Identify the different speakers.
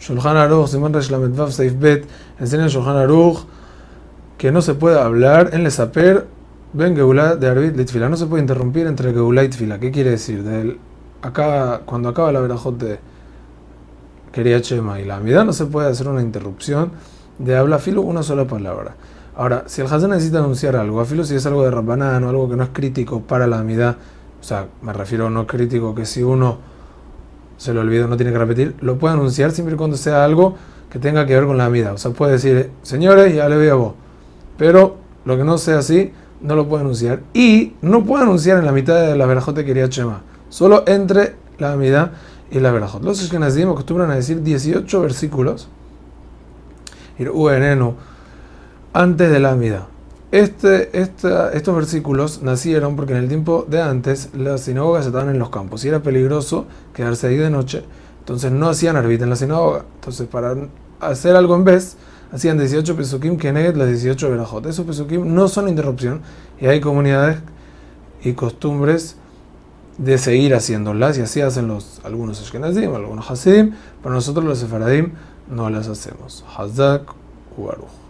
Speaker 1: Shulchan Aruch, Simon Resh Lamed Seif Bet, enseña en Shulchan Aruch que no se puede hablar en Lesaper Ben Geulah de Arbit Litfila. No se puede interrumpir entre Geulah y Tfila. ¿Qué quiere decir? Cuando acaba la verajot de Quería Chema y la Amida, no se puede hacer una interrupción de habla filo una sola palabra. Ahora, si el Hazán necesita anunciar algo, a filo si es algo de Rabbanán o algo que no es crítico para la Amida, o sea, me refiero a no crítico que si uno se lo olvida no tiene que repetir, lo puede anunciar siempre y cuando sea algo que tenga que ver con la Amida. O sea, puede decir, señores, ya le veo a vos. Pero lo que no sea así, no lo puede anunciar. Y no puede anunciar en la mitad de la verajote quería Chema. Solo entre la Amida y la verajot. Los que acostumbran a decir 18 versículos. Antes de la Amida. Este, estos versículos nacieron porque en el tiempo de antes las sinagogas estaban en los campos y era peligroso quedarse ahí de noche. Entonces no hacían arbit en la sinagoga. Entonces para hacer algo en vez, hacían 18 pesukim que neguen las 18 verajot. Esos pesukim no son interrupción y hay comunidades y costumbres de seguir haciéndolas y así hacen los algunos Ashkenazim, algunos Hasidim, pero nosotros los Sefaradim no las hacemos. Hazak Ubaruch.